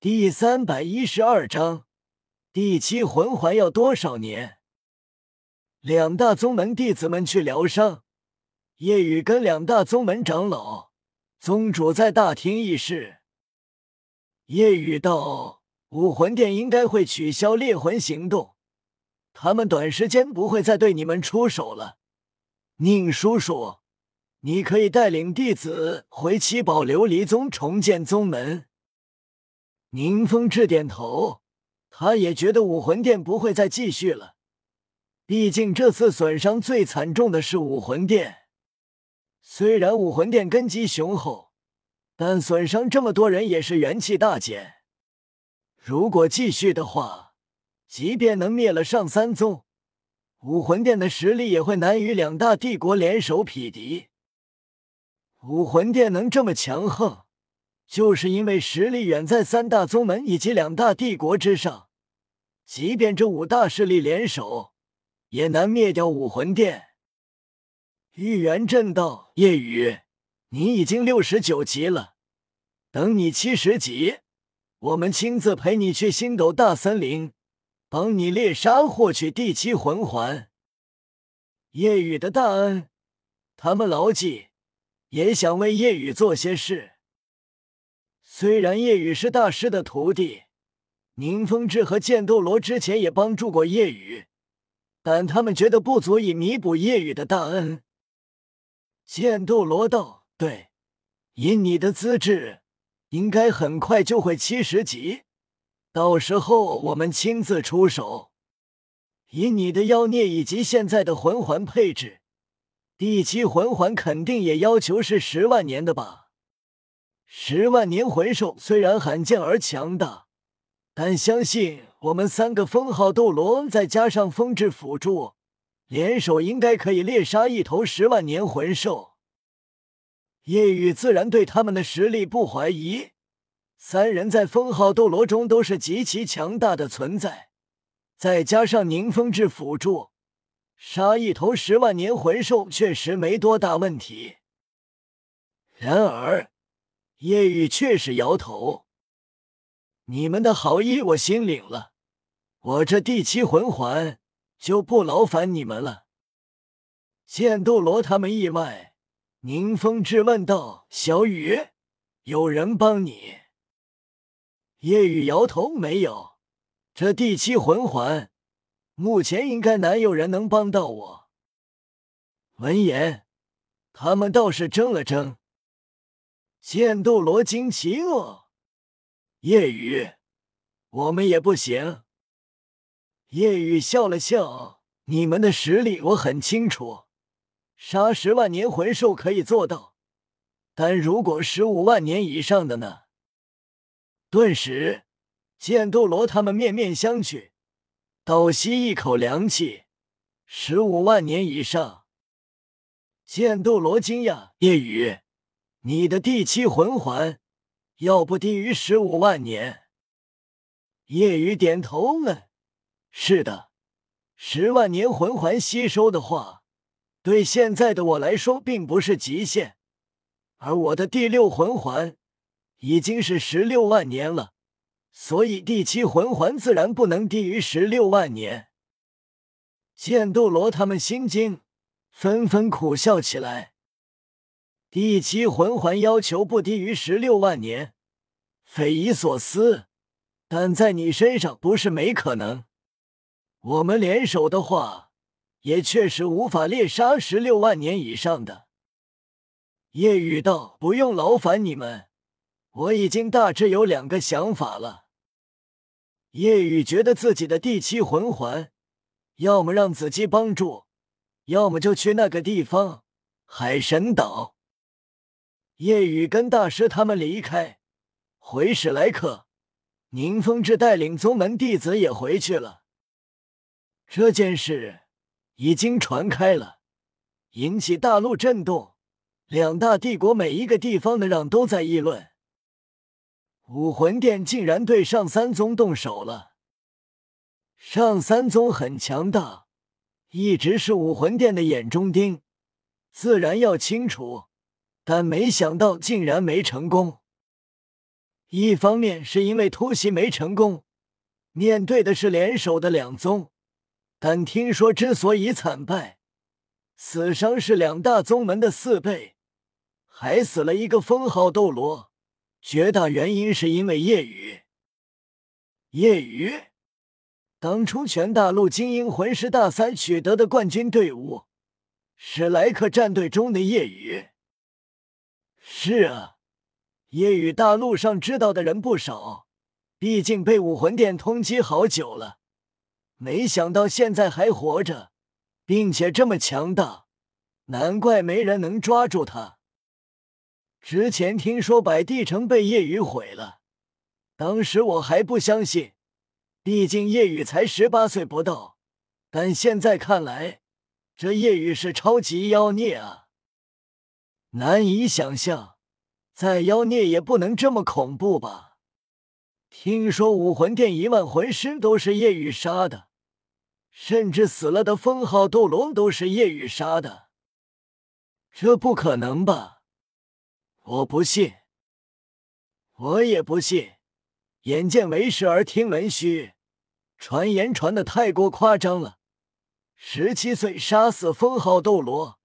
第三百一十二章，第七魂环要多少年？两大宗门弟子们去疗伤，夜雨跟两大宗门长老、宗主在大厅议事。夜雨道：“武魂殿应该会取消猎魂行动，他们短时间不会再对你们出手了。宁叔叔，你可以带领弟子回七宝琉璃宗重建宗门。”宁风致点头，他也觉得武魂殿不会再继续了。毕竟这次损伤最惨重的是武魂殿。虽然武魂殿根基雄厚，但损伤这么多人也是元气大减。如果继续的话，即便能灭了上三宗，武魂殿的实力也会难与两大帝国联手匹敌。武魂殿能这么强横。就是因为实力远在三大宗门以及两大帝国之上，即便这五大势力联手，也难灭掉武魂殿。玉元震道：“夜雨，你已经六十九级了，等你七十级，我们亲自陪你去星斗大森林，帮你猎杀，获取第七魂环。”夜雨的大恩，他们牢记，也想为夜雨做些事。虽然叶雨是大师的徒弟，宁风致和剑斗罗之前也帮助过叶雨，但他们觉得不足以弥补叶雨的大恩。剑斗罗道：“对，以你的资质，应该很快就会七十级，到时候我们亲自出手。以你的妖孽以及现在的魂环配置，第七魂环肯定也要求是十万年的吧？”十万年魂兽虽然罕见而强大，但相信我们三个封号斗罗再加上风之辅助，联手应该可以猎杀一头十万年魂兽。夜雨自然对他们的实力不怀疑，三人在封号斗罗中都是极其强大的存在，再加上宁风致辅助，杀一头十万年魂兽确实没多大问题。然而。叶雨却是摇头：“你们的好意我心领了，我这第七魂环就不劳烦你们了。”剑斗罗他们意外，宁风致问道：“小雨，有人帮你？”叶雨摇头：“没有，这第七魂环目前应该难有人能帮到我。”闻言，他们倒是怔了怔。剑斗罗惊奇哦，夜雨，我们也不行。夜雨笑了笑，你们的实力我很清楚，杀十万年魂兽可以做到，但如果十五万年以上的呢？顿时，剑斗罗他们面面相觑，倒吸一口凉气。十五万年以上，剑斗罗惊讶，夜雨。你的第七魂环要不低于十五万年？夜雨点头了。是的，十万年魂环吸收的话，对现在的我来说并不是极限。而我的第六魂环已经是十六万年了，所以第七魂环自然不能低于十六万年。剑斗罗他们心惊，纷纷苦笑起来。第七魂环要求不低于十六万年，匪夷所思。但在你身上不是没可能。我们联手的话，也确实无法猎杀十六万年以上的。夜雨道：“不用劳烦你们，我已经大致有两个想法了。”夜雨觉得自己的第七魂环，要么让子姬帮助，要么就去那个地方——海神岛。夜雨跟大师他们离开，回史莱克，宁风致带领宗门弟子也回去了。这件事已经传开了，引起大陆震动，两大帝国每一个地方的让都在议论。武魂殿竟然对上三宗动手了。上三宗很强大，一直是武魂殿的眼中钉，自然要清除。但没想到竟然没成功。一方面是因为突袭没成功，面对的是联手的两宗，但听说之所以惨败，死伤是两大宗门的四倍，还死了一个封号斗罗，绝大原因是因为夜雨。夜雨，当初全大陆精英魂师大赛取得的冠军队伍，史莱克战队中的夜雨。是啊。夜雨大陆上知道的人不少，毕竟被武魂殿通缉好久了。没想到现在还活着，并且这么强大，难怪没人能抓住他。之前听说百帝城被夜雨毁了，当时我还不相信，毕竟夜雨才十八岁不到。但现在看来，这夜雨是超级妖孽啊，难以想象。再妖孽也不能这么恐怖吧？听说武魂殿一万魂师都是夜雨杀的，甚至死了的封号斗罗都是夜雨杀的，这不可能吧？我不信，我也不信。眼见为实而听闻虚，传言传的太过夸张了。十七岁杀死封号斗罗，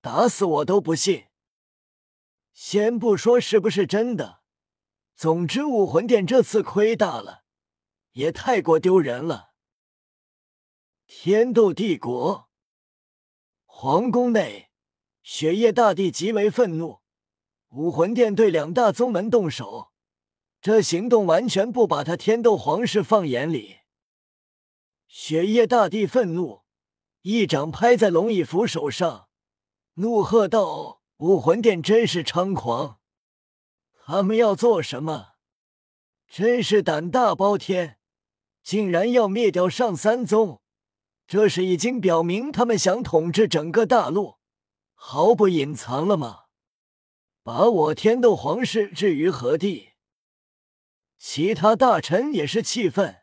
打死我都不信。先不说是不是真的，总之武魂殿这次亏大了，也太过丢人了。天斗帝国皇宫内，雪夜大帝极为愤怒，武魂殿对两大宗门动手，这行动完全不把他天斗皇室放眼里。雪夜大帝愤怒，一掌拍在龙翼斧手上，怒喝道。武魂殿真是猖狂！他们要做什么？真是胆大包天，竟然要灭掉上三宗！这是已经表明他们想统治整个大陆，毫不隐藏了吗？把我天斗皇室置于何地？其他大臣也是气愤。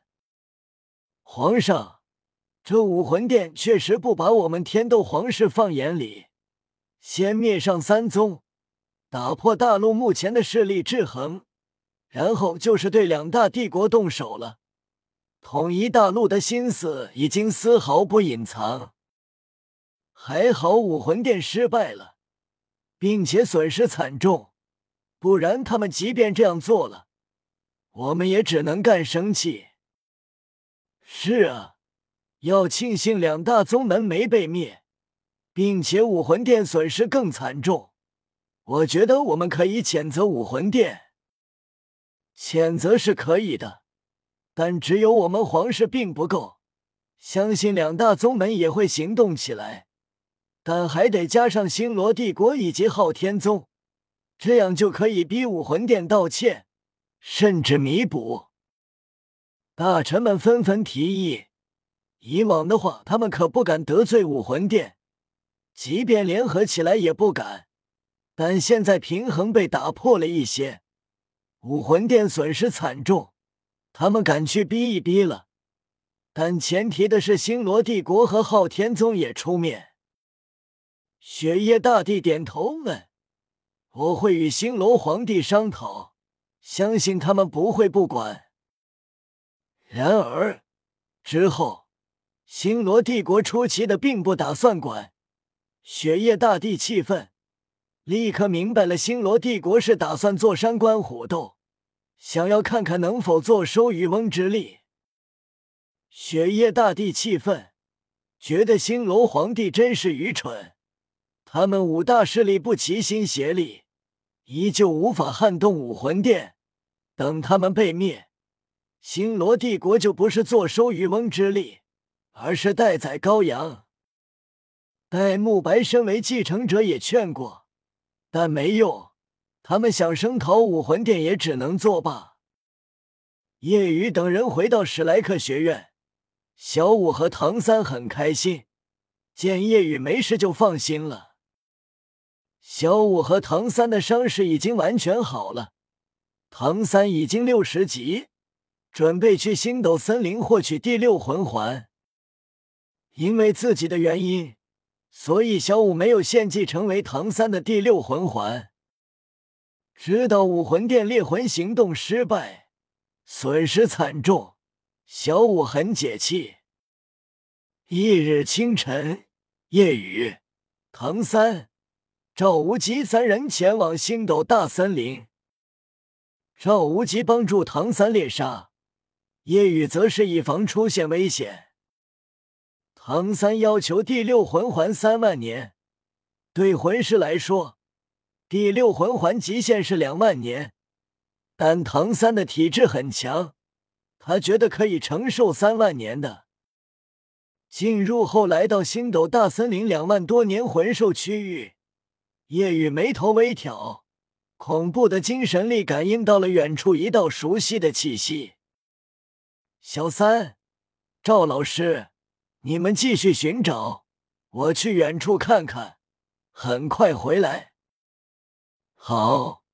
皇上，这武魂殿确实不把我们天斗皇室放眼里。先灭上三宗，打破大陆目前的势力制衡，然后就是对两大帝国动手了。统一大陆的心思已经丝毫不隐藏。还好武魂殿失败了，并且损失惨重，不然他们即便这样做了，我们也只能干生气。是啊，要庆幸两大宗门没被灭。并且武魂殿损失更惨重，我觉得我们可以谴责武魂殿，谴责是可以的，但只有我们皇室并不够，相信两大宗门也会行动起来，但还得加上星罗帝国以及昊天宗，这样就可以逼武魂殿道歉，甚至弥补。大臣们纷纷提议，以往的话他们可不敢得罪武魂殿。即便联合起来也不敢，但现在平衡被打破了一些，武魂殿损失惨重，他们敢去逼一逼了，但前提的是星罗帝国和昊天宗也出面。雪夜大帝点头问：“我会与星罗皇帝商讨，相信他们不会不管。”然而之后，星罗帝国出奇的并不打算管。雪夜大帝气愤，立刻明白了，星罗帝国是打算坐山观虎斗，想要看看能否坐收渔翁之利。雪夜大帝气愤，觉得星罗皇帝真是愚蠢，他们五大势力不齐心协力，依旧无法撼动武魂殿。等他们被灭，星罗帝国就不是坐收渔翁之利，而是待宰羔羊。戴沐白身为继承者也劝过，但没用。他们想声讨武魂殿也只能作罢。叶雨等人回到史莱克学院，小五和唐三很开心，见叶雨没事就放心了。小五和唐三的伤势已经完全好了，唐三已经六十级，准备去星斗森林获取第六魂环。因为自己的原因。所以，小五没有献祭成为唐三的第六魂环。直到武魂殿猎魂行动失败，损失惨重，小五很解气。翌日清晨，夜雨、唐三、赵无极三人前往星斗大森林。赵无极帮助唐三猎杀，夜雨则是以防出现危险。唐三要求第六魂环三万年，对魂师来说，第六魂环极限是两万年。但唐三的体质很强，他觉得可以承受三万年的。进入后，来到星斗大森林两万多年魂兽区域，夜雨眉头微挑。恐怖的精神力感应到了远处一道熟悉的气息。小三、赵老师，你们继续寻找，我去远处看看，很快回来。好。